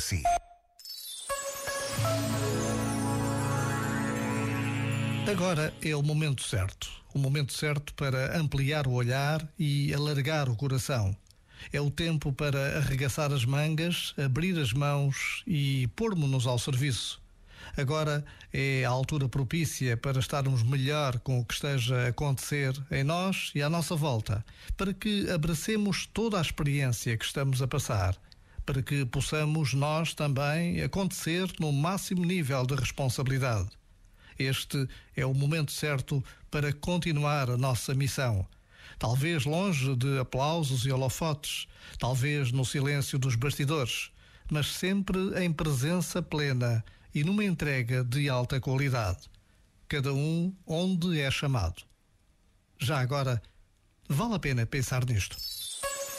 si. Agora é o momento certo. O momento certo para ampliar o olhar e alargar o coração. É o tempo para arregaçar as mangas, abrir as mãos e pôrmos-nos ao serviço. Agora é a altura propícia para estarmos melhor com o que esteja a acontecer em nós e à nossa volta, para que abracemos toda a experiência que estamos a passar, para que possamos nós também acontecer no máximo nível de responsabilidade. Este é o momento certo para continuar a nossa missão. Talvez longe de aplausos e holofotes, talvez no silêncio dos bastidores, mas sempre em presença plena e numa entrega de alta qualidade. Cada um onde é chamado. Já agora, vale a pena pensar nisto.